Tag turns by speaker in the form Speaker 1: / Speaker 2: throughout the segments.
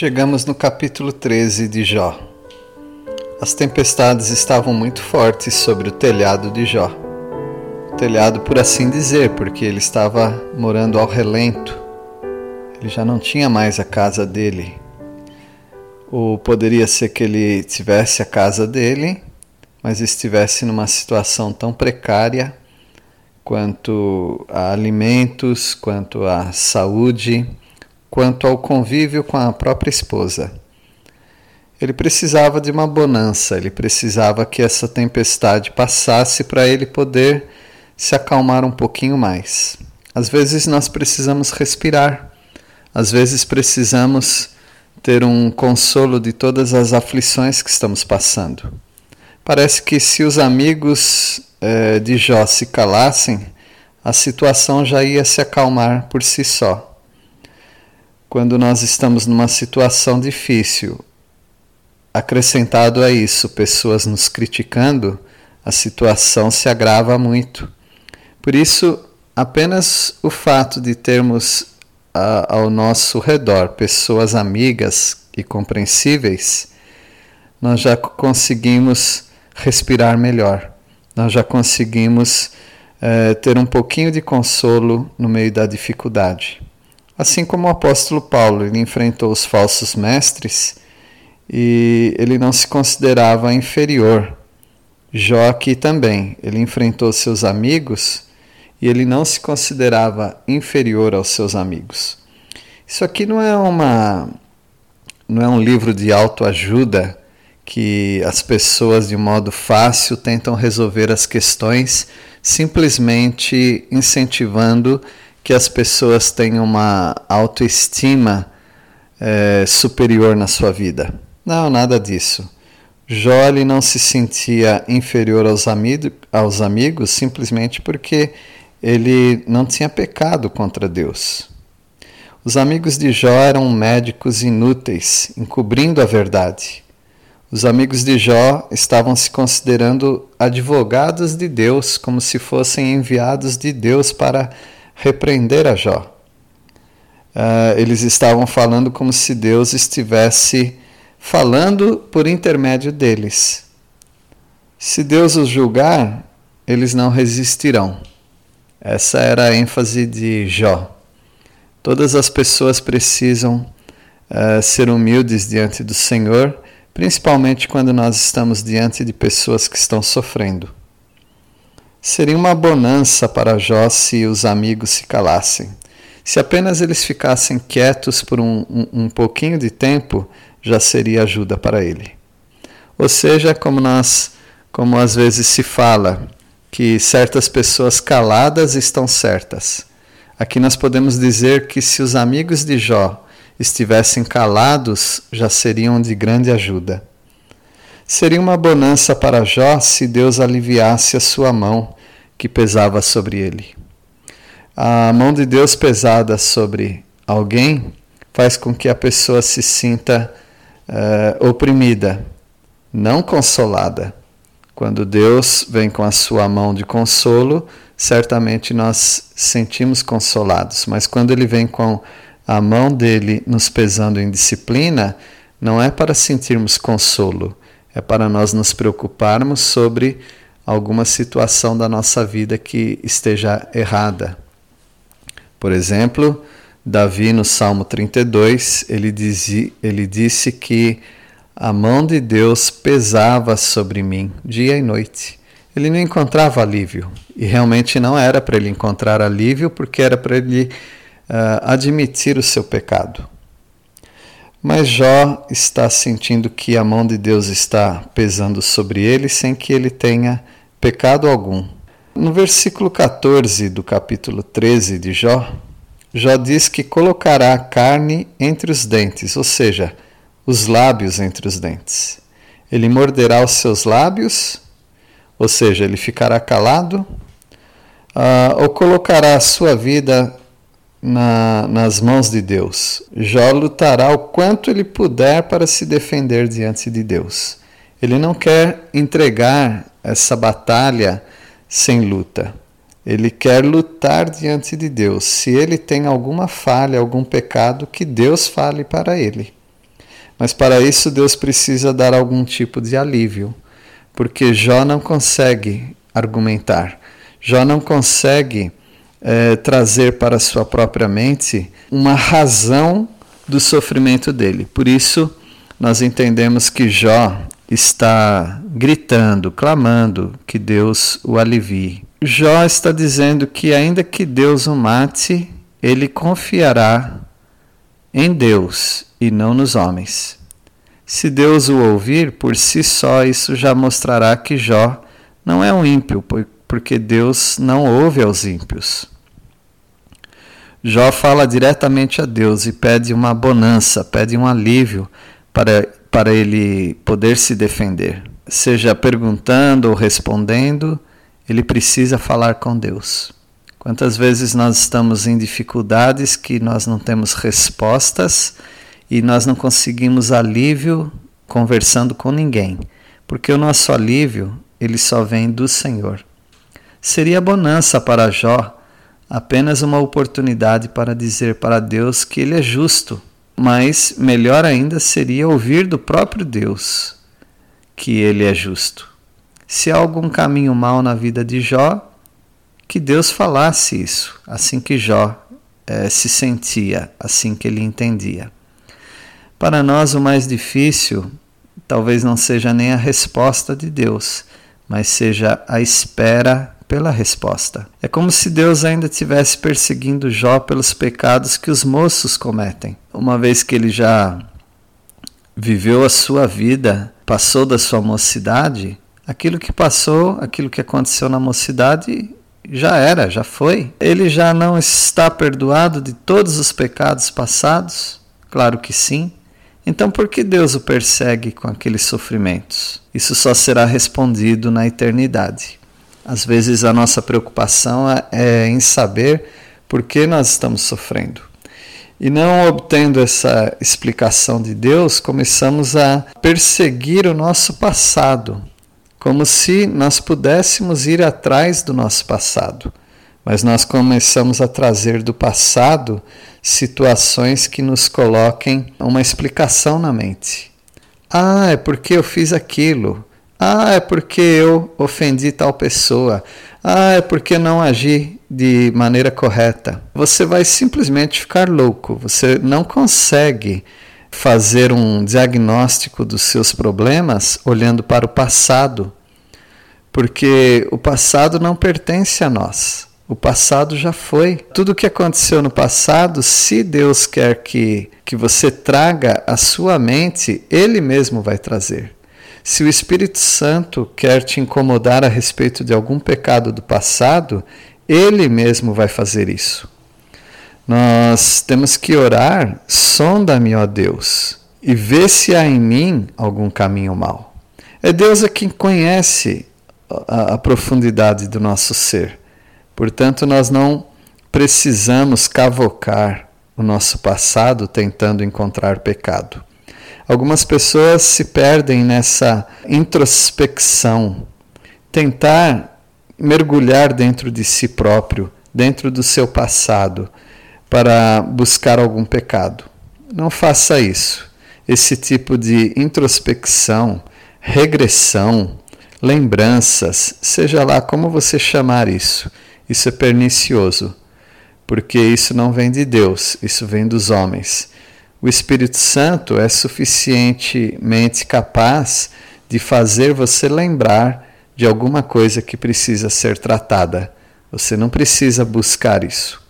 Speaker 1: Chegamos no capítulo 13 de Jó. As tempestades estavam muito fortes sobre o telhado de Jó. O telhado, por assim dizer, porque ele estava morando ao relento. Ele já não tinha mais a casa dele. Ou poderia ser que ele tivesse a casa dele, mas estivesse numa situação tão precária quanto a alimentos, quanto a saúde quanto ao convívio com a própria esposa. Ele precisava de uma bonança, ele precisava que essa tempestade passasse para ele poder se acalmar um pouquinho mais. Às vezes nós precisamos respirar, às vezes precisamos ter um consolo de todas as aflições que estamos passando. Parece que se os amigos eh, de Jó se calassem, a situação já ia se acalmar por si só quando nós estamos numa situação difícil. Acrescentado a isso, pessoas nos criticando, a situação se agrava muito. Por isso, apenas o fato de termos a, ao nosso redor pessoas amigas e compreensíveis, nós já conseguimos respirar melhor, nós já conseguimos eh, ter um pouquinho de consolo no meio da dificuldade. Assim como o apóstolo Paulo, ele enfrentou os falsos mestres e ele não se considerava inferior. Jó aqui também, ele enfrentou seus amigos e ele não se considerava inferior aos seus amigos. Isso aqui não é uma não é um livro de autoajuda que as pessoas de modo fácil tentam resolver as questões simplesmente incentivando que as pessoas tenham uma autoestima é, superior na sua vida. Não, nada disso. Jó não se sentia inferior aos, amigo, aos amigos simplesmente porque ele não tinha pecado contra Deus. Os amigos de Jó eram médicos inúteis, encobrindo a verdade. Os amigos de Jó estavam se considerando advogados de Deus, como se fossem enviados de Deus para repreender a Jó. Uh, eles estavam falando como se Deus estivesse falando por intermédio deles. Se Deus os julgar, eles não resistirão. Essa era a ênfase de Jó. Todas as pessoas precisam uh, ser humildes diante do Senhor, principalmente quando nós estamos diante de pessoas que estão sofrendo. Seria uma bonança para Jó se os amigos se calassem. Se apenas eles ficassem quietos por um, um, um pouquinho de tempo, já seria ajuda para ele. Ou seja, como nós, como às vezes se fala, que certas pessoas caladas estão certas. Aqui nós podemos dizer que se os amigos de Jó estivessem calados, já seriam de grande ajuda. Seria uma bonança para Jó se Deus aliviasse a sua mão que pesava sobre ele. A mão de Deus pesada sobre alguém faz com que a pessoa se sinta uh, oprimida, não consolada. Quando Deus vem com a sua mão de consolo, certamente nós sentimos consolados, mas quando ele vem com a mão dele nos pesando em disciplina, não é para sentirmos consolo, é para nós nos preocuparmos sobre alguma situação da nossa vida que esteja errada. Por exemplo, Davi no Salmo 32, ele, dizia, ele disse que a mão de Deus pesava sobre mim dia e noite. Ele não encontrava alívio. E realmente não era para ele encontrar alívio, porque era para ele uh, admitir o seu pecado. Mas Jó está sentindo que a mão de Deus está pesando sobre ele sem que ele tenha pecado algum. No versículo 14 do capítulo 13 de Jó, Jó diz que colocará a carne entre os dentes, ou seja, os lábios entre os dentes. Ele morderá os seus lábios, ou seja, ele ficará calado, uh, ou colocará a sua vida na, nas mãos de Deus. Jó lutará o quanto ele puder para se defender diante de Deus. Ele não quer entregar essa batalha sem luta. Ele quer lutar diante de Deus. Se ele tem alguma falha, algum pecado, que Deus fale para ele. Mas para isso Deus precisa dar algum tipo de alívio, porque Jó não consegue argumentar, Jó não consegue é, trazer para sua própria mente uma razão do sofrimento dele. Por isso, nós entendemos que Jó está gritando, clamando que Deus o alivie. Jó está dizendo que, ainda que Deus o mate, ele confiará em Deus e não nos homens. Se Deus o ouvir, por si só isso já mostrará que Jó não é um ímpio, porque Deus não ouve aos ímpios. Jó fala diretamente a Deus e pede uma bonança, pede um alívio para, para ele poder se defender. Seja perguntando ou respondendo, ele precisa falar com Deus. Quantas vezes nós estamos em dificuldades que nós não temos respostas e nós não conseguimos alívio conversando com ninguém, porque o nosso alívio ele só vem do Senhor. Seria bonança para Jó apenas uma oportunidade para dizer para Deus que ele é justo, mas melhor ainda seria ouvir do próprio Deus que ele é justo. Se há algum caminho mal na vida de Jó, que Deus falasse isso, assim que Jó eh, se sentia, assim que ele entendia. Para nós, o mais difícil talvez não seja nem a resposta de Deus, mas seja a espera pela resposta. É como se Deus ainda estivesse perseguindo Jó pelos pecados que os moços cometem. Uma vez que ele já viveu a sua vida, passou da sua mocidade, aquilo que passou, aquilo que aconteceu na mocidade já era, já foi. Ele já não está perdoado de todos os pecados passados? Claro que sim. Então, por que Deus o persegue com aqueles sofrimentos? Isso só será respondido na eternidade. Às vezes a nossa preocupação é, é em saber por que nós estamos sofrendo. E não obtendo essa explicação de Deus, começamos a perseguir o nosso passado, como se nós pudéssemos ir atrás do nosso passado. Mas nós começamos a trazer do passado situações que nos coloquem uma explicação na mente. Ah, é porque eu fiz aquilo. Ah, é porque eu ofendi tal pessoa. Ah, é porque não agi de maneira correta. Você vai simplesmente ficar louco. Você não consegue fazer um diagnóstico dos seus problemas olhando para o passado, porque o passado não pertence a nós. O passado já foi. Tudo o que aconteceu no passado, se Deus quer que, que você traga a sua mente, Ele mesmo vai trazer. Se o Espírito Santo quer te incomodar a respeito de algum pecado do passado, ele mesmo vai fazer isso. Nós temos que orar, sonda-me, ó Deus, e vê se há em mim algum caminho mau. É Deus a quem conhece a, a profundidade do nosso ser. Portanto, nós não precisamos cavocar o nosso passado tentando encontrar pecado. Algumas pessoas se perdem nessa introspecção, tentar mergulhar dentro de si próprio, dentro do seu passado, para buscar algum pecado. Não faça isso. Esse tipo de introspecção, regressão, lembranças, seja lá como você chamar isso, isso é pernicioso, porque isso não vem de Deus, isso vem dos homens. O Espírito Santo é suficientemente capaz de fazer você lembrar de alguma coisa que precisa ser tratada. Você não precisa buscar isso.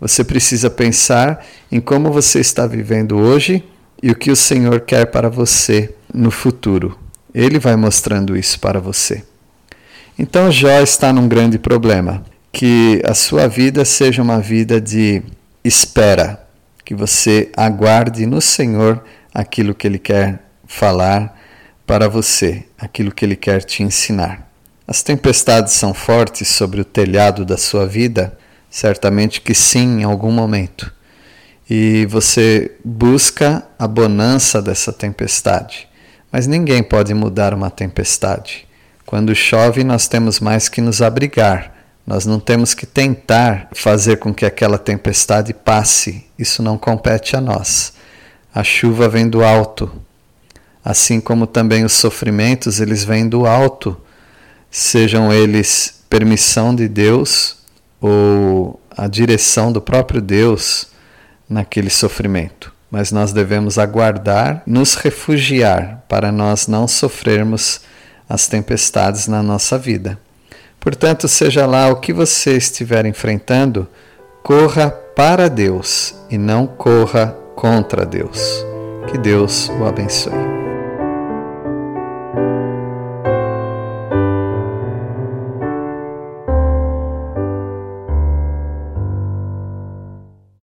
Speaker 1: Você precisa pensar em como você está vivendo hoje e o que o Senhor quer para você no futuro. Ele vai mostrando isso para você. Então Jó está num grande problema, que a sua vida seja uma vida de espera que você aguarde no Senhor aquilo que Ele quer falar para você, aquilo que Ele quer te ensinar. As tempestades são fortes sobre o telhado da sua vida? Certamente que sim, em algum momento. E você busca a bonança dessa tempestade. Mas ninguém pode mudar uma tempestade. Quando chove, nós temos mais que nos abrigar. Nós não temos que tentar fazer com que aquela tempestade passe. Isso não compete a nós. A chuva vem do alto, assim como também os sofrimentos, eles vêm do alto sejam eles permissão de Deus ou a direção do próprio Deus naquele sofrimento. Mas nós devemos aguardar, nos refugiar para nós não sofrermos as tempestades na nossa vida. Portanto, seja lá o que você estiver enfrentando, corra para Deus e não corra contra Deus. Que Deus o abençoe.